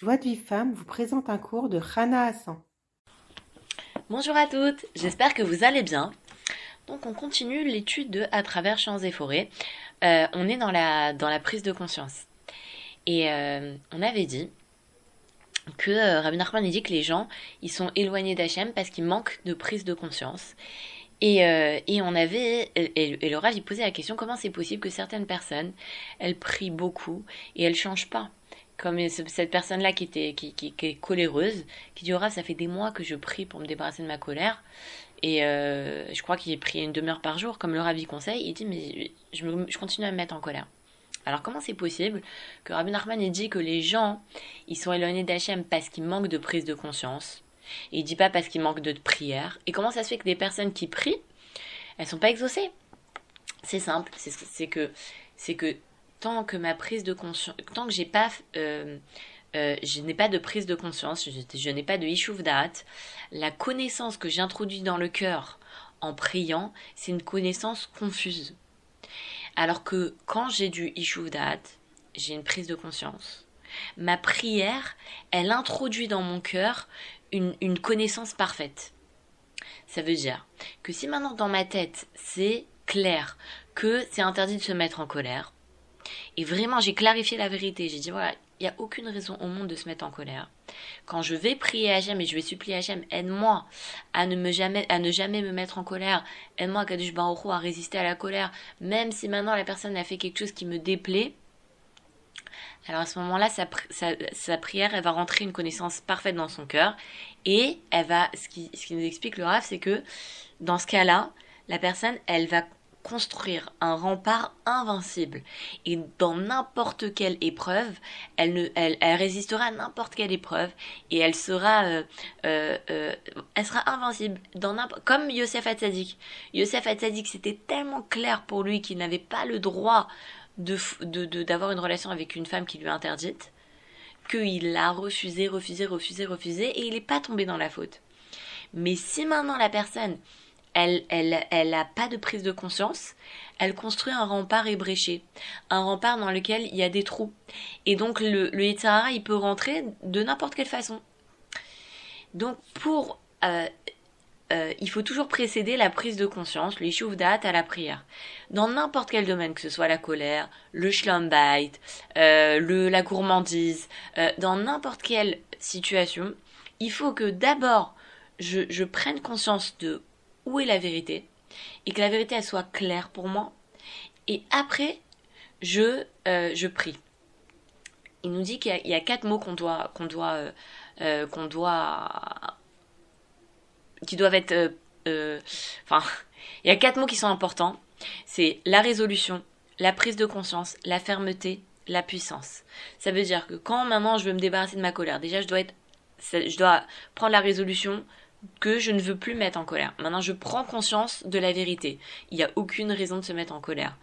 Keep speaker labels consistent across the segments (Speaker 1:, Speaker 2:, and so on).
Speaker 1: Joie de vie femme vous présente un cours de Rana Hassan.
Speaker 2: Bonjour à toutes, j'espère que vous allez bien. Donc on continue l'étude de À travers champs et forêts. Euh, on est dans la, dans la prise de conscience. Et euh, on avait dit que euh, Rabbi Nachman dit que les gens ils sont éloignés d'Hachem parce qu'ils manquent de prise de conscience. Et, euh, et on avait et, et posait la question comment c'est possible que certaines personnes elles prient beaucoup et elles changent pas? Comme cette personne-là qui était qui, qui, qui, est coléreuse, qui dit ça fait des mois que je prie pour me débarrasser de ma colère. Et euh, je crois qu'il prie une demi-heure par jour, comme le Rav conseille. Il dit mais je, je continue à me mettre en colère. Alors comment c'est possible que Rabbi Nachman ait dit que les gens ils sont éloignés d'Hachem parce qu'ils manquent de prise de conscience? Il dit pas parce qu'il manque de prière. Et comment ça se fait que des personnes qui prient, elles sont pas exaucées? C'est simple, c'est que c'est que tant que ma prise de conscience, tant que j'ai pas euh, euh, je n'ai pas de prise de conscience, je, n'ai pas de ishuv la connaissance que j'introduis dans le cœur en priant, c'est une connaissance confuse. Alors que quand j'ai du ishuv j'ai une prise de conscience. Ma prière, elle introduit dans mon cœur une, une connaissance parfaite. Ça veut dire que si maintenant dans ma tête c'est clair que c'est interdit de se mettre en colère, et vraiment j'ai clarifié la vérité, j'ai dit voilà, il n'y a aucune raison au monde de se mettre en colère. Quand je vais prier à Hachem et je vais supplier à Hachem, aide-moi à ne jamais, me mettre en colère. Aide-moi, Kadush Baruch à résister à la colère. Même si maintenant la personne a fait quelque chose qui me déplaît, alors à ce moment-là, sa, sa, sa, prière, elle va rentrer une connaissance parfaite dans son cœur. Et elle va, ce qui, ce qui nous explique le Rav, c'est que dans ce cas-là, la personne, elle va construire un rempart invincible. Et dans n'importe quelle épreuve, elle, ne, résistera à n'importe quelle épreuve et elle sera, euh, euh, euh, invincible. Comme Yosef Hatzadik. Yosef Hatzadik, c'était tellement clair pour lui qu'il n'avait pas le droit d'avoir de, de, une relation avec une femme qui lui est interdite, qu'il l'a refusé, refusé, refusé, refusé, et il n'est pas tombé dans la faute. Mais si maintenant la personne, elle, elle, elle a pas de prise de conscience, elle construit un rempart ébréché, un rempart dans lequel il y a des trous. Et donc le, le il peut rentrer de n'importe quelle façon. Donc pour euh, euh, il faut toujours précéder la prise de conscience, date à la prière. Dans n'importe quel domaine, que ce soit la colère, le schlumbait, euh, le, la gourmandise, dans n'importe quelle situation, il faut que d'abord je prenne conscience de où est la vérité et que la vérité elle soit claire pour moi. Et après, je, euh, je prie. Il nous dit qu'il y, a quatre mots qu'on doit, qu'on doit, euh, euh, qu'on doit qui doivent être... Enfin, il y a quatre mots qui sont importants. C'est la résolution, la prise de conscience, la fermeté, la puissance. Ça veut dire que quand maintenant je veux me débarrasser de ma colère, déjà je dois être, je dois prendre la résolution que je ne veux plus mettre en colère. Maintenant je prends conscience de la vérité. Il n'y a aucune raison de se mettre en colère.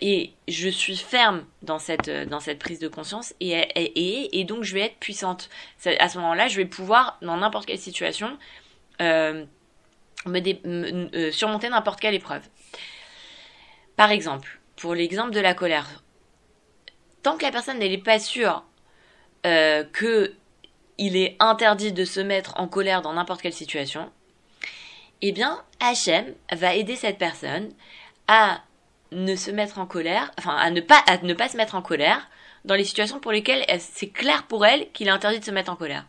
Speaker 2: Et je suis ferme dans cette, dans cette prise de conscience et, et, et donc je vais être puissante. À ce moment-là, je vais pouvoir, dans n'importe quelle situation, euh, me, euh, surmonter n'importe quelle épreuve. Par exemple, pour l'exemple de la colère, tant que la personne n'est pas sûre euh, que il est interdit de se mettre en colère dans n'importe quelle situation, eh bien, Hachem va aider cette personne à ne se mettre en colère, enfin à ne pas à ne pas se mettre en colère dans les situations pour lesquelles c'est clair pour elle qu'il est interdit de se mettre en colère.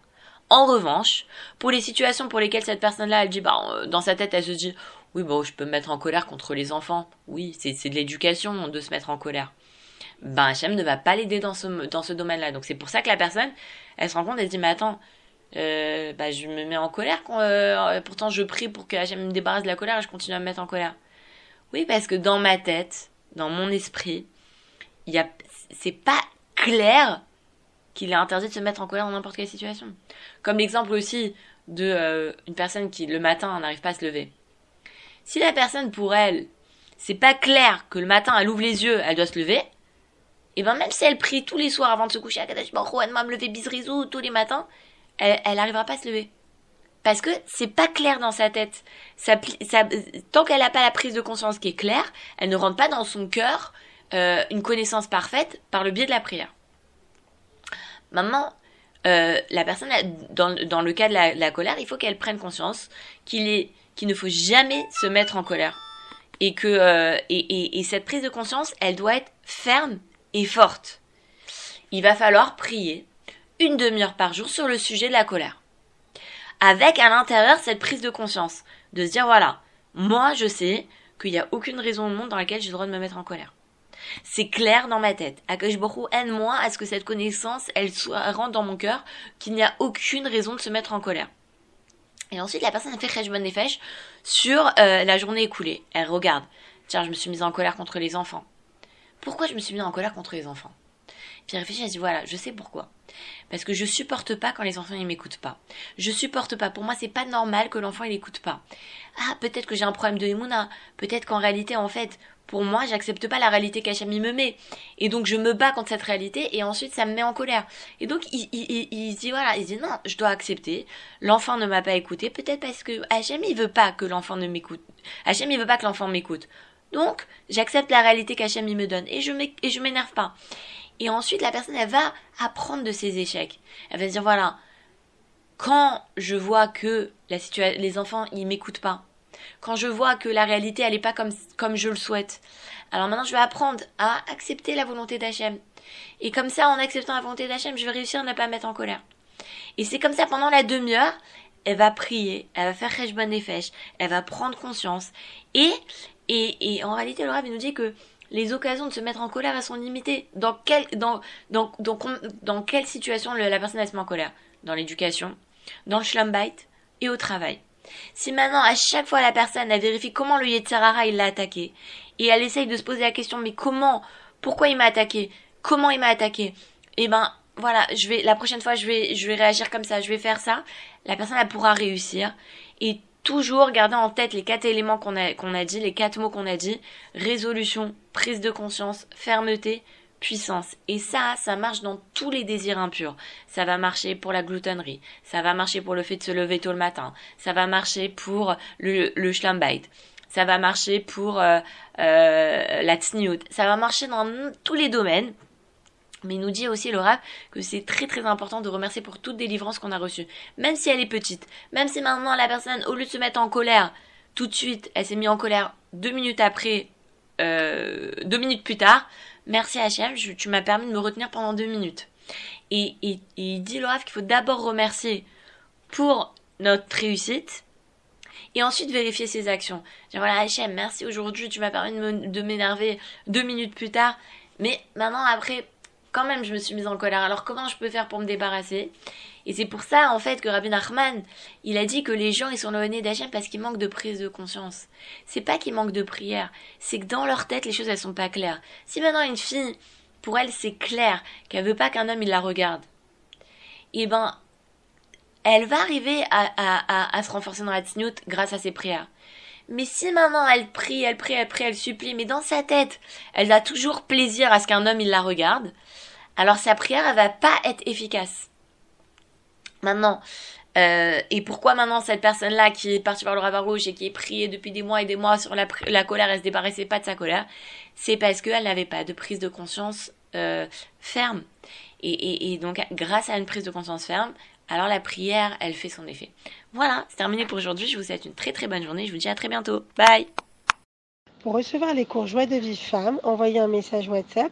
Speaker 2: En revanche, pour les situations pour lesquelles cette personne-là, elle dit, bah, euh, dans sa tête, elle se dit, oui, bon, je peux me mettre en colère contre les enfants. Oui, c'est de l'éducation de se mettre en colère. Ben, Hachem ne va pas l'aider dans ce, dans ce domaine-là. Donc, c'est pour ça que la personne, elle se rend compte, elle dit, mais attends, euh, bah, je me mets en colère euh, pourtant je prie pour que Hachem me débarrasse de la colère et je continue à me mettre en colère. Oui, parce que dans ma tête, dans mon esprit, il y a, c'est pas clair qu'il est interdit de se mettre en colère dans n'importe quelle situation. Comme l'exemple aussi de euh, une personne qui le matin n'arrive pas à se lever. Si la personne pour elle, c'est pas clair que le matin elle ouvre les yeux, elle doit se lever, et ben même si elle prie tous les soirs avant de se coucher à Kadash Baruch elle m'a me lever bisrizou tous les matins, elle, elle arrivera pas à se lever. Parce que c'est pas clair dans sa tête. Tant qu'elle n'a pas la prise de conscience qui est claire, elle ne rentre pas dans son cœur euh, une connaissance parfaite par le biais de la prière. Maintenant, euh, la personne, dans, dans le cas de la, colère, il faut qu'elle prenne conscience qu'il est ne faut jamais se mettre en colère et que euh, et cette prise de conscience, elle doit être ferme et forte. Il va falloir prier une demi-heure par jour sur le sujet de la colère. Avec à l'intérieur cette prise de conscience, de se dire voilà, moi je sais qu'il n'y a aucune raison au monde dans laquelle j'ai le droit de me mettre en colère. C'est clair dans ma tête. Akashboru aide-moi à ce que cette connaissance, elle soit rentre dans mon cœur, qu'il n'y a aucune raison de se mettre en colère. Et ensuite, la personne a fait des fèches sur euh, la journée écoulée. Elle regarde. Tiens, je me suis mise en colère contre les enfants. Pourquoi je me suis mise en colère contre les enfants? Puis réfléchit, elle se dit voilà, je sais pourquoi. Parce que je supporte pas quand les enfants ils m'écoutent pas. Je supporte pas. Pour moi, c'est pas normal que l'enfant il écoute pas. Ah, peut-être que j'ai un problème de Emouna. Peut-être qu'en réalité, en fait, pour moi, j'accepte pas la réalité qu'Hachem me met. Et donc, je me bats contre cette réalité et ensuite, ça me met en colère. Et donc, il, il, il, dit, voilà, il dit, non, je dois accepter. L'enfant ne m'a pas écouté. Peut-être parce que Hachem, il veut pas que l'enfant ne m'écoute. Hachem, il veut pas que l'enfant m'écoute. Donc, j'accepte la réalité qu'Hachem, me donne. Et je m'énerve pas. Et ensuite, la personne, elle va apprendre de ses échecs. Elle va se dire, voilà, quand je vois que les enfants, ils m'écoutent pas, quand je vois que la réalité, elle n'est pas comme, comme je le souhaite, alors maintenant, je vais apprendre à accepter la volonté d'Hachem. Et comme ça, en acceptant la volonté d'Hachem, je vais réussir à ne pas mettre en colère. Et c'est comme ça, pendant la demi-heure, elle va prier, elle va faire Rejbon Nefesh, elle va prendre conscience. Et, et, et en réalité, le Rav nous dit que les occasions de se mettre en colère, elles sont limitées. Dans, quel, dans, dans, dans, dans quelle situation la personne elle se met en colère? Dans l'éducation, dans le schlumbait et au travail. Si maintenant, à chaque fois, la personne, elle vérifie comment le Yetzirara, il l'a attaqué, et elle essaye de se poser la question, mais comment Pourquoi il m'a attaqué? Comment il m'a attaqué? Eh ben, voilà, je vais, la prochaine fois, je vais, je vais réagir comme ça, je vais faire ça. La personne, elle pourra réussir. Et toujours garder en tête les quatre éléments qu'on a, qu'on a dit, les quatre mots qu'on a dit. Résolution, prise de conscience, fermeté, puissance. Et ça, ça marche dans tous les désirs impurs. Ça va marcher pour la gloutonnerie. Ça va marcher pour le fait de se lever tôt le matin. Ça va marcher pour le, le. Ça va marcher pour euh, euh, la tsniout. Ça va marcher dans tous les domaines. Mais il nous dit aussi le rap que c'est très très important de remercier pour toute délivrance qu'on a reçue. Même si elle est petite. Même si maintenant la personne, au lieu de se mettre en colère, tout de suite, elle s'est mise en colère deux minutes après, euh, deux minutes plus tard. Merci Hachem, tu m'as permis de me retenir pendant deux minutes. Et, et, il dit le rap qu'il faut d'abord remercier pour notre réussite et ensuite vérifier ses actions. Dire voilà Hachem, merci aujourd'hui, tu m'as permis de m'énerver deux minutes plus tard. Mais maintenant après, quand même, je me suis mise en colère. Alors comment je peux faire pour me débarrasser? Et c'est pour ça, en fait, que Rabbi Nachman, il a dit que les gens, ils sont éloignés d'Hachem parce qu'ils manquent de prise de conscience. C'est pas qu'ils manquent de prière, c'est que dans leur tête, les choses, elles sont pas claires. Si maintenant une fille, pour elle, c'est clair qu'elle veut pas qu'un homme, il la regarde, eh ben, elle va arriver à, à, se renforcer dans la tsniout grâce à ses prières. Mais si maintenant elle prie, elle prie, elle prie, elle supplie, mais dans sa tête, elle a toujours plaisir à ce qu'un homme il la regarde, alors sa prière elle va pas être efficace. Maintenant, euh, et pourquoi maintenant cette personne-là qui est partie par le rabbin rouge et qui est priée depuis des mois et des mois sur la, colère, elle se débarrassait pas de sa colère, c'est parce qu'elle n'avait pas de prise de conscience euh, ferme. Et, et, et, donc grâce à une prise de conscience ferme, alors la prière, elle fait son effet. Voilà, c'est terminé pour aujourd'hui. Je vous souhaite une très très bonne journée. Je vous dis à très bientôt. Bye
Speaker 1: Pour recevoir les cours Joie de vie femme, envoyez un message WhatsApp